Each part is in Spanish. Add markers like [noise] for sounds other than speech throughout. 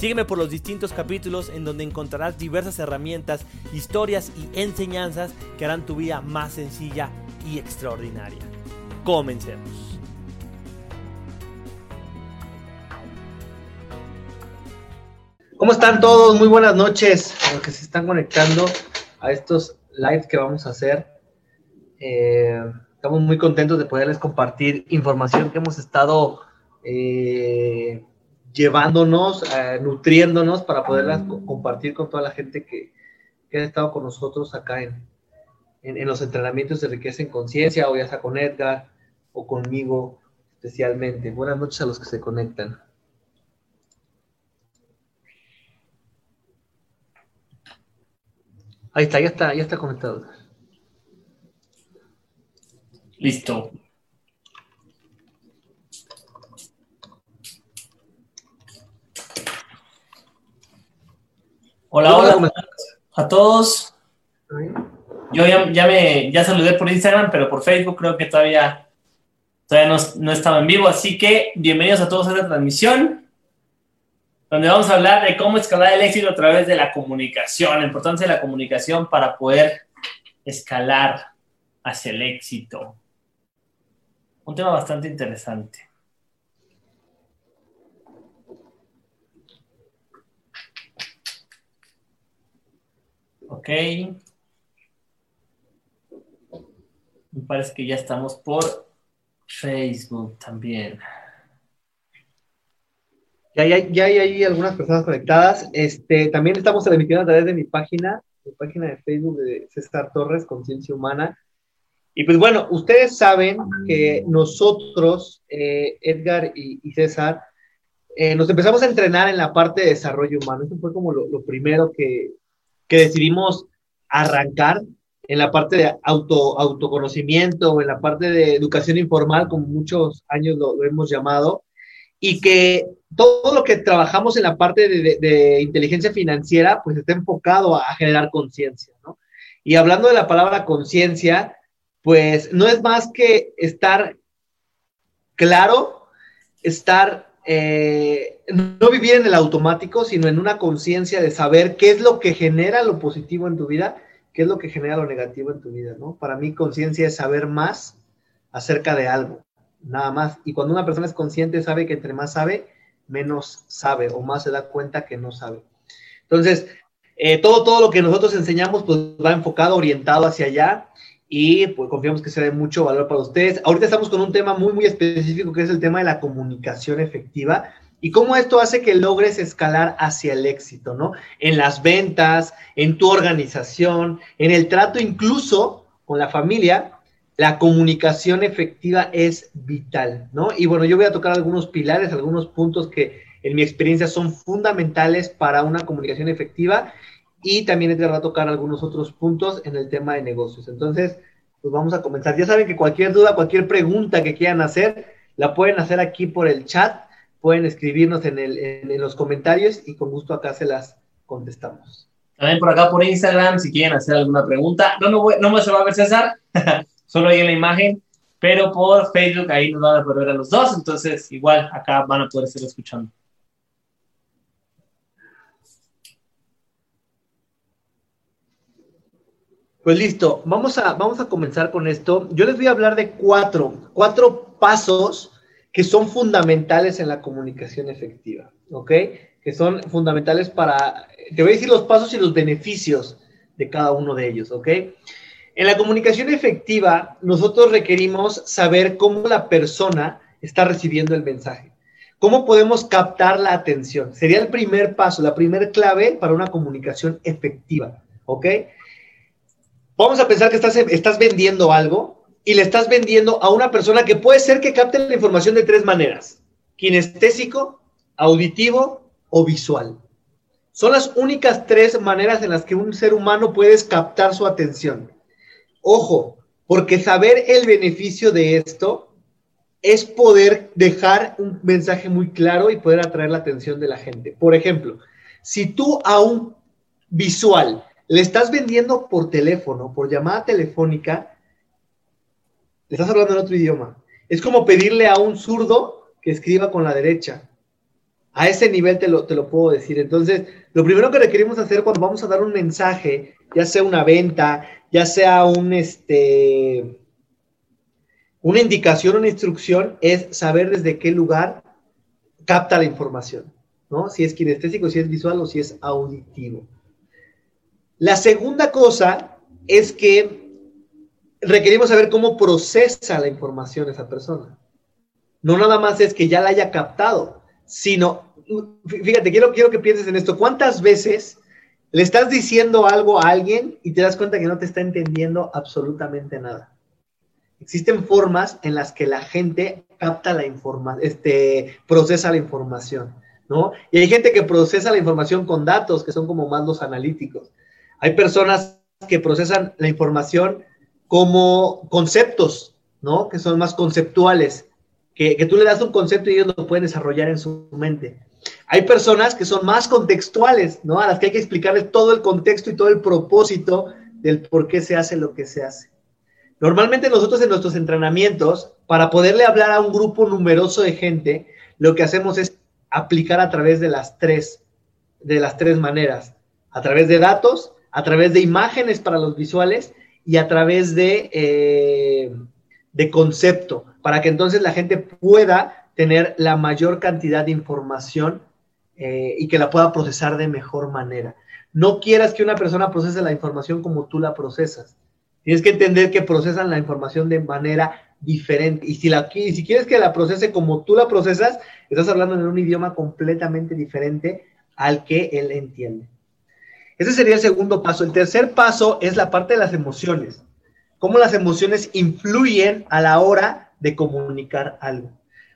Sígueme por los distintos capítulos en donde encontrarás diversas herramientas, historias y enseñanzas que harán tu vida más sencilla y extraordinaria. Comencemos. ¿Cómo están todos? Muy buenas noches a los que se están conectando a estos lives que vamos a hacer. Eh, estamos muy contentos de poderles compartir información que hemos estado eh, llevándonos, eh, nutriéndonos para poderlas compartir con toda la gente que, ha estado con nosotros acá en, en, los entrenamientos de riqueza en conciencia, o ya sea con Edgar o conmigo especialmente. Buenas noches a los que se conectan. Ahí está, ya está, ya está conectado. Listo. Hola, hola a todos. Yo ya, me ya saludé por Instagram, pero por Facebook creo que todavía, todavía no, estaba en vivo. Así que bienvenidos a todos a esta transmisión, donde vamos a hablar de cómo escalar el éxito a través de la comunicación, la importancia de la comunicación para poder escalar hacia el éxito. Un tema bastante interesante. Ok. Me parece que ya estamos por Facebook también. Ya, ya, hay ahí algunas personas conectadas. Este, también estamos transmitiendo a través de mi página, mi página de Facebook de César Torres, Conciencia Humana. Y pues bueno, ustedes saben que nosotros, eh, Edgar y, César, eh, nos empezamos a entrenar en la parte de desarrollo humano. Eso fue como lo primero que, que decidimos arrancar en la parte de auto, autoconocimiento, en la parte de educación informal, como muchos años lo, hemos llamado, y que todo lo que trabajamos en la parte de, inteligencia financiera, pues está enfocado a, generar conciencia, ¿no? Y hablando de la palabra conciencia, pues no es más que estar claro, estar eh, no vivir en el automático, sino en una conciencia de saber qué es lo que genera lo positivo en tu vida, qué es lo que genera lo negativo en tu vida, ¿no? Para mí conciencia es saber más acerca de algo, nada más. Y cuando una persona es consciente, sabe que entre más sabe, menos sabe o más se da cuenta que no sabe. Entonces, eh, todo, todo lo que nosotros enseñamos, pues va enfocado, orientado hacia allá y pues confiamos que sea de mucho valor para ustedes. Ahorita estamos con un tema muy, muy específico que es el tema de la comunicación efectiva y cómo esto hace que logres escalar hacia el éxito, ¿no? En las ventas, en tu organización, en el trato incluso con la familia, la comunicación efectiva es vital, ¿no? Y bueno, yo voy a tocar algunos pilares, algunos puntos que en mi experiencia son fundamentales para una comunicación efectiva y también va a tocar algunos otros puntos en el tema de negocios. Entonces, pues vamos a comenzar. Ya saben que cualquier duda, cualquier pregunta que quieran hacer, la pueden hacer aquí por el chat, pueden escribirnos en, el, en, los comentarios y con gusto acá se las contestamos. También por acá por Instagram, si quieren hacer alguna pregunta. No, no, no me se va a ver César, [laughs] solo ahí en la imagen, pero por Facebook ahí nos van a poder ver a los dos, entonces igual acá van a poder estar escuchando. Pues listo, vamos a, vamos a comenzar con esto. Yo les voy a hablar de cuatro, cuatro pasos que son fundamentales en la comunicación efectiva, ¿ok? Que son fundamentales para, te voy a decir los pasos y los beneficios de cada uno de ellos, ¿ok? En la comunicación efectiva, nosotros requerimos saber cómo la persona está recibiendo el mensaje. ¿Cómo podemos captar la atención? Sería el primer paso, la primera clave para una comunicación efectiva, ¿ok? Vamos a pensar que estás, estás vendiendo algo y le estás vendiendo a una persona que puede ser que capte la información de tres maneras. Kinestésico, auditivo o visual. Son las únicas tres maneras en las que un ser humano puede captar su atención. Ojo, porque saber el beneficio de esto es poder dejar un mensaje muy claro y poder atraer la atención de la gente. Por ejemplo, si tú a un visual le estás vendiendo por teléfono, por llamada telefónica, le estás hablando en otro idioma. Es como pedirle a un zurdo que escriba con la derecha. A ese nivel te lo, te lo puedo decir. Entonces, lo primero que requerimos hacer cuando vamos a dar un mensaje, ya sea una venta, ya sea un, este, una indicación, una instrucción, es saber desde qué lugar capta la información, ¿no? Si es kinestésico, si es visual o si es auditivo. La segunda cosa es que requerimos saber cómo procesa la información esa persona. No nada más es que ya la haya captado, sino, fíjate, quiero, quiero que pienses en esto. ¿Cuántas veces le estás diciendo algo a alguien y te das cuenta que no te está entendiendo absolutamente nada? Existen formas en las que la gente capta la información, este, procesa la información, ¿no? Y hay gente que procesa la información con datos, que son como más los analíticos. Hay personas que procesan la información como conceptos, ¿no? Que son más conceptuales, que, tú le das un concepto y ellos lo pueden desarrollar en su mente. Hay personas que son más contextuales, ¿no? A las que hay que explicarles todo el contexto y todo el propósito del por qué se hace lo que se hace. Normalmente nosotros en nuestros entrenamientos, para poderle hablar a un grupo numeroso de gente, lo que hacemos es aplicar a través de las tres, de las tres maneras, a través de datos, a través de imágenes para los visuales y a través de, eh, de concepto, para que entonces la gente pueda tener la mayor cantidad de información eh, y que la pueda procesar de mejor manera. No quieras que una persona procese la información como tú la procesas. Tienes que entender que procesan la información de manera diferente. Y si, la, y si quieres que la procese como tú la procesas, estás hablando en un idioma completamente diferente al que él entiende. Ese sería el segundo paso. El tercer paso es la parte de las emociones. Cómo las emociones influyen a la hora de comunicar algo.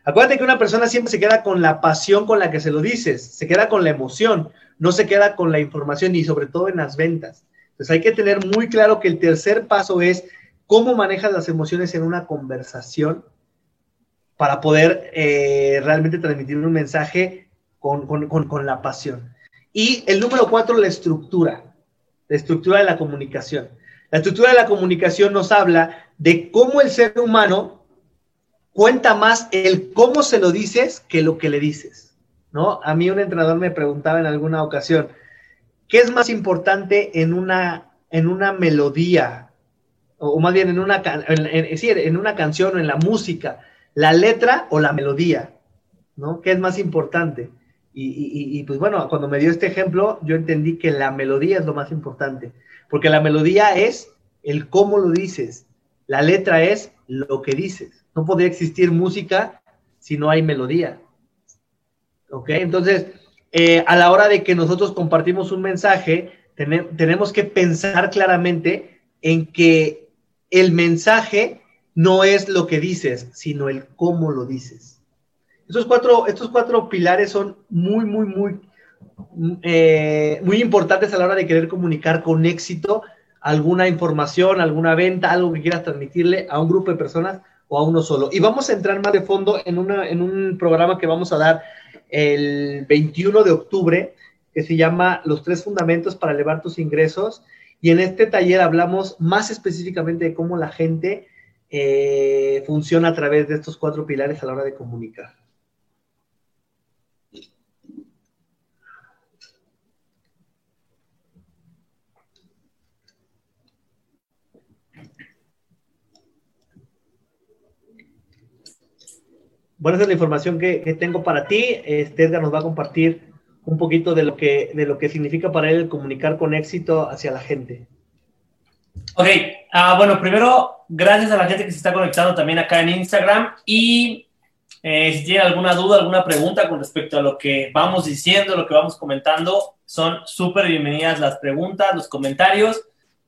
Acuérdate que una persona siempre se queda con la pasión con la que se lo dices, se queda con la emoción, no se queda con la información y sobre todo en las ventas. Entonces hay que tener muy claro que el tercer paso es cómo manejas las emociones en una conversación para poder eh, realmente transmitir un mensaje con, con la pasión. Y el número cuatro, la estructura, la estructura de la comunicación. La estructura de la comunicación nos habla de cómo el ser humano cuenta más el cómo se lo dices que lo que le dices, ¿no? A mí un entrenador me preguntaba en alguna ocasión, ¿qué es más importante en una, en una melodía? O, más bien en una, en una canción o en la música, la letra o la melodía, ¿no? ¿Qué es más importante? Y, pues bueno, cuando me dio este ejemplo, yo entendí que la melodía es lo más importante, porque la melodía es el cómo lo dices, la letra es lo que dices. No podría existir música si no hay melodía. ¿Ok? Entonces, eh, a la hora de que nosotros compartimos un mensaje, tenemos que pensar claramente en que el mensaje no es lo que dices, sino el cómo lo dices. Estos cuatro, estos cuatro pilares son muy, muy, muy, eh, muy importantes a la hora de querer comunicar con éxito alguna información, alguna venta, algo que quieras transmitirle a un grupo de personas o a uno solo. Y vamos a entrar más de fondo en, una, en un programa que vamos a dar el 21 de octubre, que se llama Los tres fundamentos para elevar tus ingresos. Y en este taller hablamos más específicamente de cómo la gente eh, funciona a través de estos cuatro pilares a la hora de comunicar. Bueno, esa es la información que, tengo para ti. Este Edgar nos va a compartir un poquito de lo que, de lo que significa para él comunicar con éxito hacia la gente. Ok, ah, bueno, primero, gracias a la gente que se está conectando también acá en Instagram y eh, si tienen alguna duda, alguna pregunta con respecto a lo que vamos diciendo, lo que vamos comentando, son súper bienvenidas las preguntas, los comentarios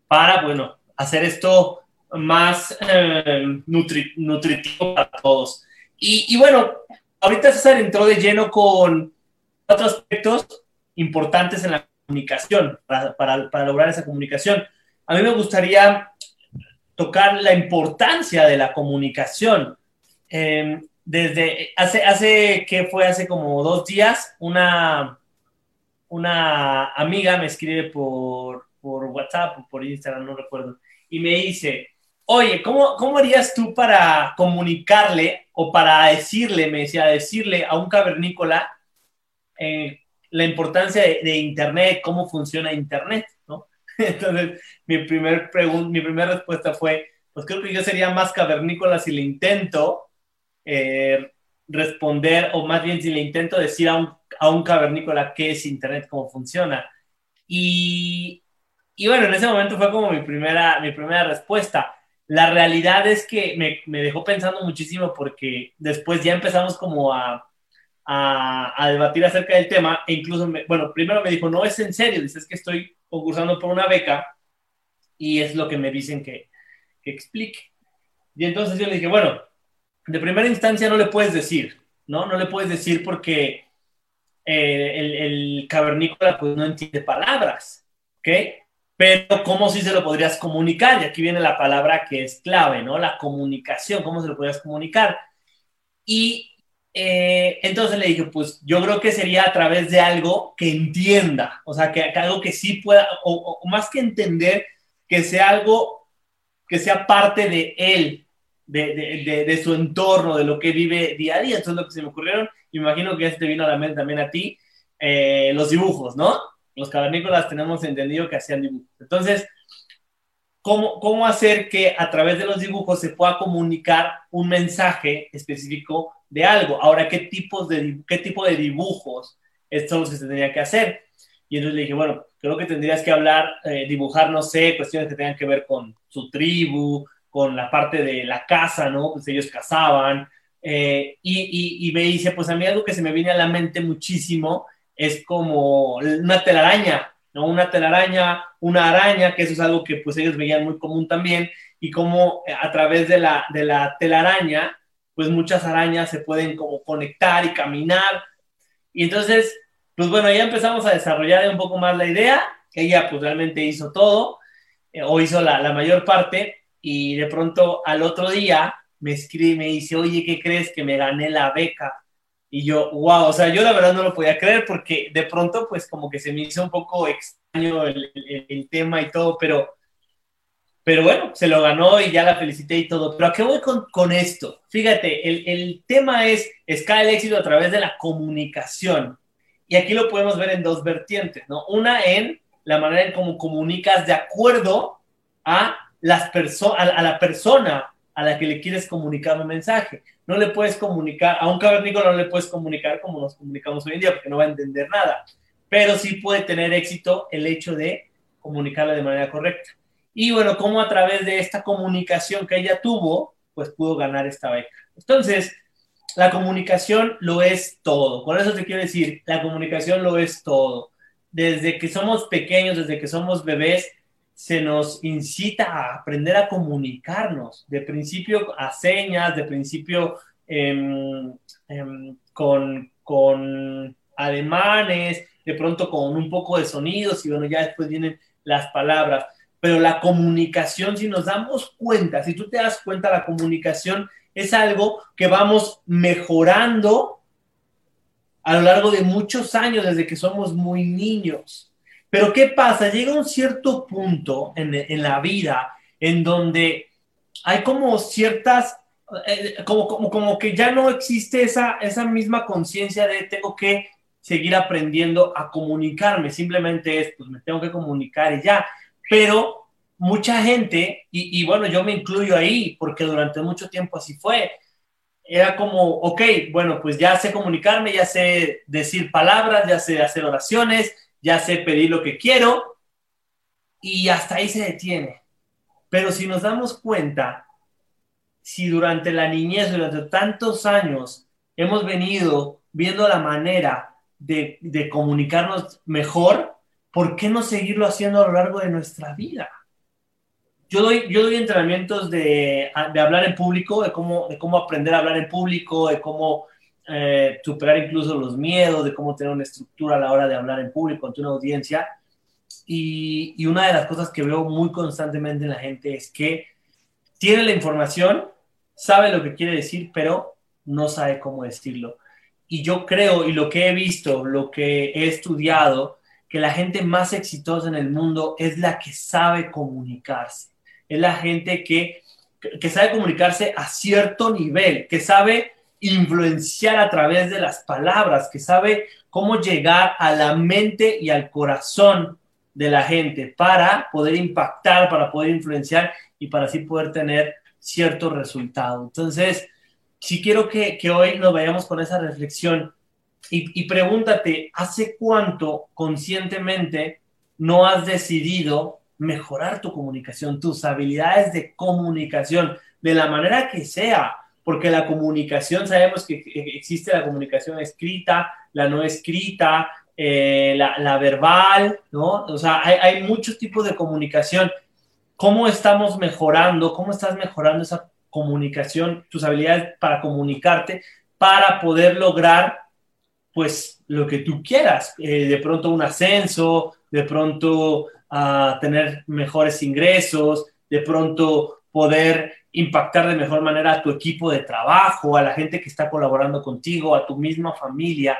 para, bueno, hacer esto más eh, nutritivo para todos. Y, bueno, ahorita César entró de lleno con otros aspectos importantes en la comunicación, para, lograr esa comunicación. A mí me gustaría tocar la importancia de la comunicación. Em, desde hace, hace, ¿qué fue? Hace como dos días, una, una amiga me escribe por, por WhatsApp por Instagram, no recuerdo, y me dice, oye, ¿cómo, ¿cómo harías tú para comunicarle o para decirle, me decía, decirle a un cavernícola eh, la importancia de, Internet, cómo funciona Internet. [laughs] Entonces, mi primer mi primera respuesta fue, pues creo que yo sería más cavernícola si le intento eh, responder, o más bien si le intento decir a un, a un cavernícola qué es Internet, cómo funciona. Y, y, bueno, en ese momento fue como mi primera, mi primera respuesta. La realidad es que me, me dejó pensando muchísimo porque después ya empezamos como a, a, a, debatir acerca del tema e incluso, bueno, primero me dijo, no es en serio, dices que estoy concursando por una beca y es lo que me dicen que, que explique. Y entonces yo le dije, bueno, de primera instancia no le puedes decir, ¿no? No le puedes decir porque eh, el, el, cavernícola pues no entiende palabras, ¿ok? Pero ¿cómo sí se lo podrías comunicar? Y aquí viene la palabra que es clave, ¿no? La comunicación, ¿cómo se lo podrías comunicar? Y eh, entonces le dije, pues yo creo que sería a través de algo que entienda, o sea, que, algo que sí pueda, o, o, más que entender, que sea algo que sea parte de él, de, su entorno, de lo que vive día a día. Entonces, lo que se me ocurrieron, imagino que ya se te vino a la mente también a ti, eh, los dibujos, ¿no? Los cavernícolas tenemos entendido que hacían dibujos. Entonces, ¿cómo, ¿cómo hacer que a través de los dibujos se pueda comunicar un mensaje específico de algo? Ahora, ¿qué, tipos de, qué tipo de dibujos son los que se tenía que hacer? Y entonces le dije, bueno, creo que tendrías que hablar, eh, dibujar, no sé, cuestiones que tengan que ver con su tribu, con la parte de la casa, ¿no? Pues ellos cazaban. Eh, y, y, me dice, pues a mí algo que se me viene a la mente muchísimo es como una telaraña, ¿no? Una telaraña, una araña, que eso es algo que pues ellos veían muy común también, y como a través de la, de la telaraña, pues muchas arañas se pueden como conectar y caminar. Y entonces, pues bueno, ya empezamos a desarrollar un poco más la idea, ella pues realmente hizo todo, eh, o hizo la, la mayor parte, y de pronto al otro día me escribe, me dice, oye, ¿qué crees que me gané la beca? Y yo, wow, o sea, yo la verdad no lo podía creer porque de pronto pues como que se me hizo un poco extraño el, el, tema y todo, pero, pero bueno, se lo ganó y ya la felicité y todo. Pero ¿a qué voy con, con esto? Fíjate, el, el tema es, escala el éxito a través de la comunicación. Y aquí lo podemos ver en dos vertientes, ¿no? Una en la manera en cómo comunicas de acuerdo a las a, la persona a la que le quieres comunicar un mensaje. No le puedes comunicar, a un cavernícola no le puedes comunicar como nos comunicamos hoy en día, porque no va a entender nada. Pero sí puede tener éxito el hecho de comunicarle de manera correcta. Y bueno, como a través de esta comunicación que ella tuvo, pues pudo ganar esta beca. Entonces, la comunicación lo es todo. Por eso te quiero decir, la comunicación lo es todo. Desde que somos pequeños, desde que somos bebés, se nos incita a aprender a comunicarnos, de principio a señas, de principio em, em, con, con ademanes, de pronto con un poco de sonidos y bueno, ya después vienen las palabras. Pero la comunicación, si nos damos cuenta, si tú te das cuenta, la comunicación es algo que vamos mejorando a lo largo de muchos años desde que somos muy niños. Pero ¿qué pasa? Llega un cierto punto en, la vida en donde hay como ciertas, eh, como, como, como, que ya no existe esa, esa misma conciencia de tengo que seguir aprendiendo a comunicarme, simplemente es, pues me tengo que comunicar y ya. Pero mucha gente, y, y bueno, yo me incluyo ahí, porque durante mucho tiempo así fue, era como, ok, bueno, pues ya sé comunicarme, ya sé decir palabras, ya sé hacer oraciones, ya sé pedir lo que quiero y hasta ahí se detiene. Pero si nos damos cuenta, si durante la niñez, durante tantos años, hemos venido viendo la manera de, comunicarnos mejor, ¿por qué no seguirlo haciendo a lo largo de nuestra vida? Yo doy, yo doy entrenamientos de, hablar en público, de cómo, de cómo aprender a hablar en público, de cómo eh, superar incluso los miedos, de cómo tener una estructura a la hora de hablar en público ante una audiencia. Y, y una de las cosas que veo muy constantemente en la gente es que tiene la información, sabe lo que quiere decir, pero no sabe cómo decirlo. Y yo creo, y lo que he visto, lo que he estudiado, que la gente más exitosa en el mundo es la que sabe comunicarse. Es la gente que, que sabe comunicarse a cierto nivel, que sabe influenciar a través de las palabras, que sabe cómo llegar a la mente y al corazón de la gente para poder impactar, para poder influenciar y para así poder tener cierto resultado. Entonces, si quiero que, hoy nos vayamos con esa reflexión y, y pregúntate, ¿hace cuánto conscientemente no has decidido mejorar tu comunicación, tus habilidades de comunicación, de la manera que sea? Porque la comunicación, sabemos que existe la comunicación escrita, la no escrita, eh, la, verbal, ¿no? O sea, hay, hay, muchos tipos de comunicación. ¿Cómo estamos mejorando? ¿Cómo estás mejorando esa comunicación, tus habilidades para comunicarte, para poder lograr, pues, lo que tú quieras? Eh, de pronto un ascenso, de pronto a tener mejores ingresos, de pronto poder impactar de mejor manera a tu equipo de trabajo, a la gente que está colaborando contigo, a tu misma familia.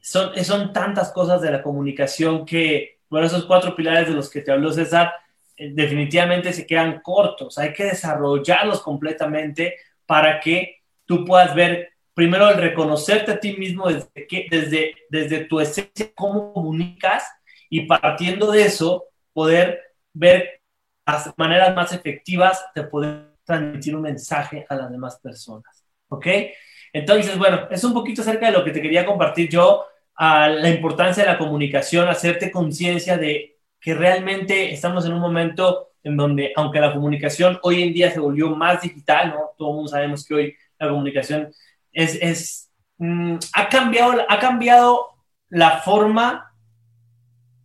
Son, son tantas cosas de la comunicación que, bueno, esos cuatro pilares de los que te habló César, eh, definitivamente se quedan cortos. Hay que desarrollarlos completamente para que tú puedas ver primero el reconocerte a ti mismo desde, que, desde, desde tu esencia, cómo comunicas y partiendo de eso, poder ver las maneras más efectivas de poder transmitir un mensaje a las demás personas. ¿Ok? Entonces, bueno, es un poquito acerca de lo que te quería compartir yo, a la importancia de la comunicación, hacerte conciencia de que realmente estamos en un momento en donde, aunque la comunicación hoy en día se volvió más digital, ¿no? Todo mundo sabemos que hoy la comunicación es, es mm, ha, cambiado, ha cambiado la forma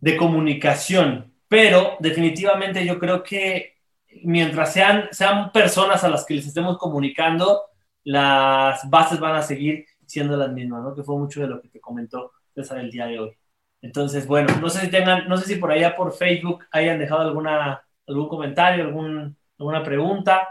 de comunicación, pero definitivamente yo creo que mientras sean, sean personas a las que les estemos comunicando, las bases van a seguir siendo las mismas, ¿no? Que fue mucho de lo que te comentó César el día de hoy. Entonces, bueno, no sé si tengan, no sé si por allá por Facebook hayan dejado alguna, algún comentario, algún, alguna pregunta.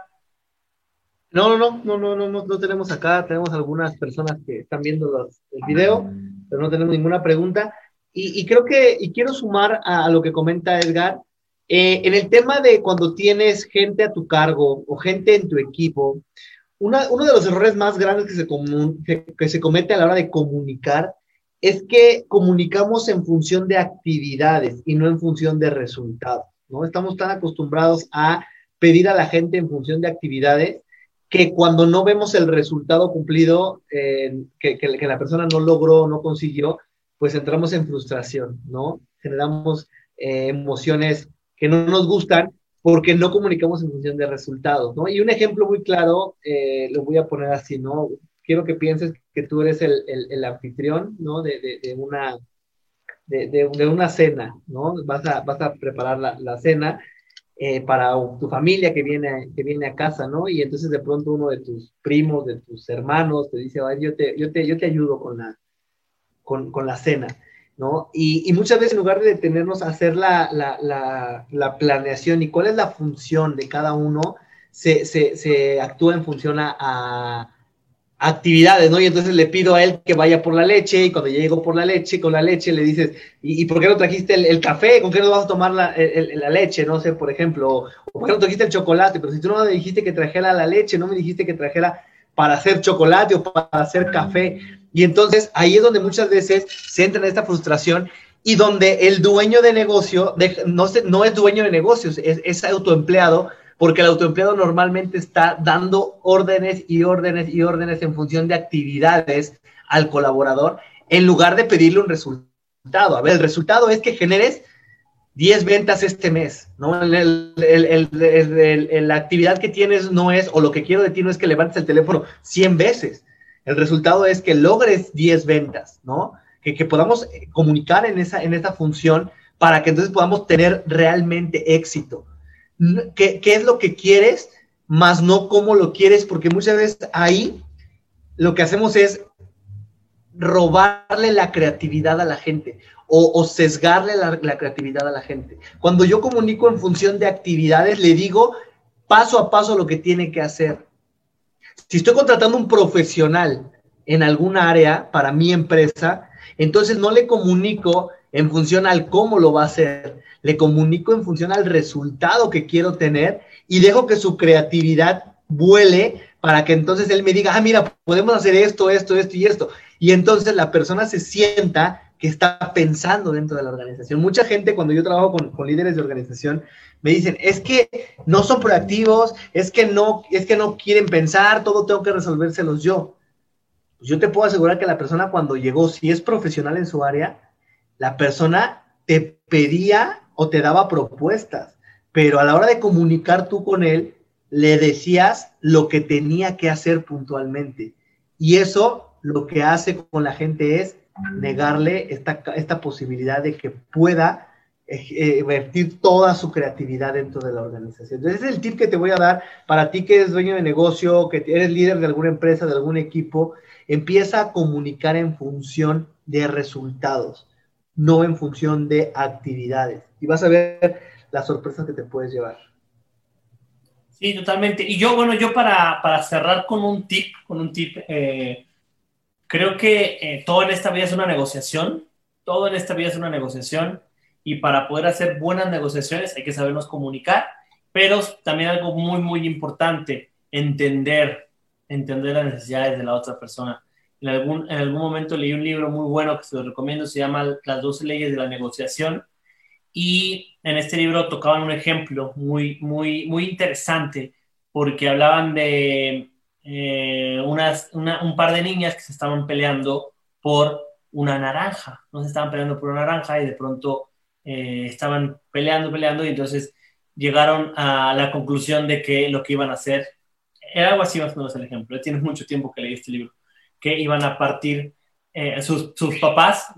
No, no, no, no, no, no, no tenemos acá, tenemos algunas personas que están viendo los, el video, pero no tenemos ninguna pregunta. Y, creo que, y quiero sumar a, a, lo que comenta Edgar, eh, en el tema de cuando tienes gente a tu cargo o gente en tu equipo, uno de los errores más grandes que se, que, que se comete a la hora de comunicar es que comunicamos en función de actividades y no en función de resultados, ¿no? Estamos tan acostumbrados a pedir a la gente en función de actividades que cuando no vemos el resultado cumplido, eh, que, que, que, la persona no logró, no consiguió, pues entramos en frustración, ¿no? Generamos eh, emociones que no nos gustan porque no comunicamos en función de resultados, ¿no? Y un ejemplo muy claro, eh, lo voy a poner así, ¿no? Quiero que pienses que tú eres el, el, el anfitrión, ¿no? De, de, de una, de, de, una cena, ¿no? Vas a, vas a preparar la, la cena eh, para tu familia que viene, que viene a casa, ¿no? Y entonces de pronto uno de tus primos, de tus hermanos, te dice, yo te, yo te, yo te ayudo con la, con, con la cena. ¿No? Y, muchas veces en lugar de detenernos a hacer la, la, la, la planeación y cuál es la función de cada uno, se, se, se actúa en función a, actividades, ¿no? Y entonces le pido a él que vaya por la leche y cuando llego por la leche, con la leche le dices, ¿y, por qué no trajiste el, el, café? ¿Con qué no vas a tomar la, el, la leche? No sé, por ejemplo, o, ¿por qué no trajiste el chocolate? Pero si tú no me dijiste que trajera la leche, no me dijiste que trajera para hacer chocolate o para hacer café. Y entonces ahí es donde muchas veces se entra en esta frustración y donde el dueño de negocio no, es dueño de negocios, es, es autoempleado, porque el autoempleado normalmente está dando órdenes y órdenes y órdenes en función de actividades al colaborador, en lugar de pedirle un resultado. A ver, el resultado es que generes 10 ventas este mes, ¿no? La actividad que tienes no es, o lo que quiero de ti no es que levantes el teléfono 100 veces, el resultado es que logres 10 ventas, ¿no? Que, podamos eh, comunicar en esa, en función para que entonces podamos tener realmente éxito. ¿Qué, ¿Qué, es lo que quieres, más no cómo lo quieres? Porque muchas veces ahí lo que hacemos es robarle la creatividad a la gente o, sesgarle la, la, creatividad a la gente. Cuando yo comunico en función de actividades, le digo paso a paso lo que tiene que hacer. Si estoy contratando un profesional en alguna área para mi empresa, entonces no le comunico en función al cómo lo va a hacer, le comunico en función al resultado que quiero tener y dejo que su creatividad vuele para que entonces él me diga, ah, mira, podemos hacer esto, esto, esto y esto. Y entonces la persona se sienta que está pensando dentro de la organización. Mucha gente cuando yo trabajo con, líderes de organización me dicen, es que no son proactivos, es que no, es que no quieren pensar, todo tengo que resolvérselos yo. Pues yo te puedo asegurar que la persona cuando llegó, si es profesional en su área, la persona te pedía o te daba propuestas, pero a la hora de comunicar tú con él, le decías lo que tenía que hacer puntualmente. Y eso lo que hace con la gente es negarle esta, esta posibilidad de que pueda eh, vertir toda su creatividad dentro de la organización. Entonces, ese es el tip que te voy a dar para ti que eres dueño de negocio, que eres líder de alguna empresa, de algún equipo, empieza a comunicar en función de resultados, no en función de actividades. Y vas a ver las sorpresas que te puedes llevar. Sí, totalmente. Y yo, bueno, yo para, para cerrar con un tip, con un tip, eh, creo que eh, todo en esta vida es una negociación, todo en esta vida es una negociación y para poder hacer buenas negociaciones hay que sabernos comunicar, pero también algo muy, muy importante, entender, entender las necesidades de la otra persona. En algún, en algún momento leí un libro muy bueno que se lo recomiendo, se llama Las 12 leyes de la negociación y en este libro tocaban un ejemplo muy, muy, muy interesante porque hablaban de eh, unas, un par de niñas que se estaban peleando por una naranja, no se estaban peleando por una naranja y de pronto eh, estaban peleando, peleando y entonces llegaron a la conclusión de que lo que iban a hacer, era algo así más o menos el ejemplo, tienes mucho tiempo que leí este libro, que iban a partir eh, sus, papás,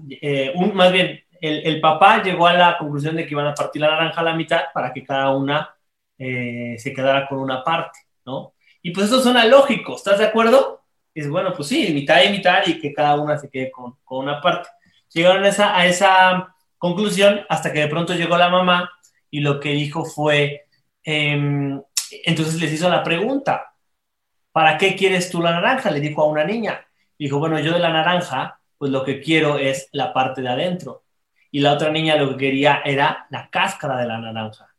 un, más bien el, papá llegó a la conclusión de que iban a partir la naranja a la mitad para que cada una se quedara con una parte, ¿no? Y pues eso suena lógico, ¿estás de acuerdo? es bueno, pues sí, mitad y mitad y que cada una se quede con, con una parte. Llegaron a esa, a esa conclusión hasta que de pronto llegó la mamá y lo que dijo fue, em, entonces les hizo la pregunta, ¿para qué quieres tú la naranja? Le dijo a una niña. Dijo, bueno, yo de la naranja, pues lo que quiero es la parte de adentro. Y la otra niña lo que quería era la cáscara de la naranja.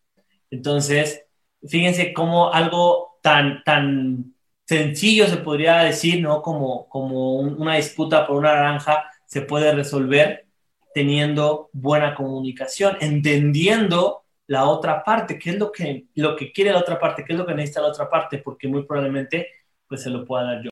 Entonces, fíjense cómo algo tan, tan sencillo, se podría decir, ¿no? Como, como una disputa por una naranja se puede resolver teniendo buena comunicación, entendiendo la otra parte, qué es lo que, lo que quiere la otra parte, qué es lo que necesita la otra parte, porque muy probablemente pues se lo pueda dar yo.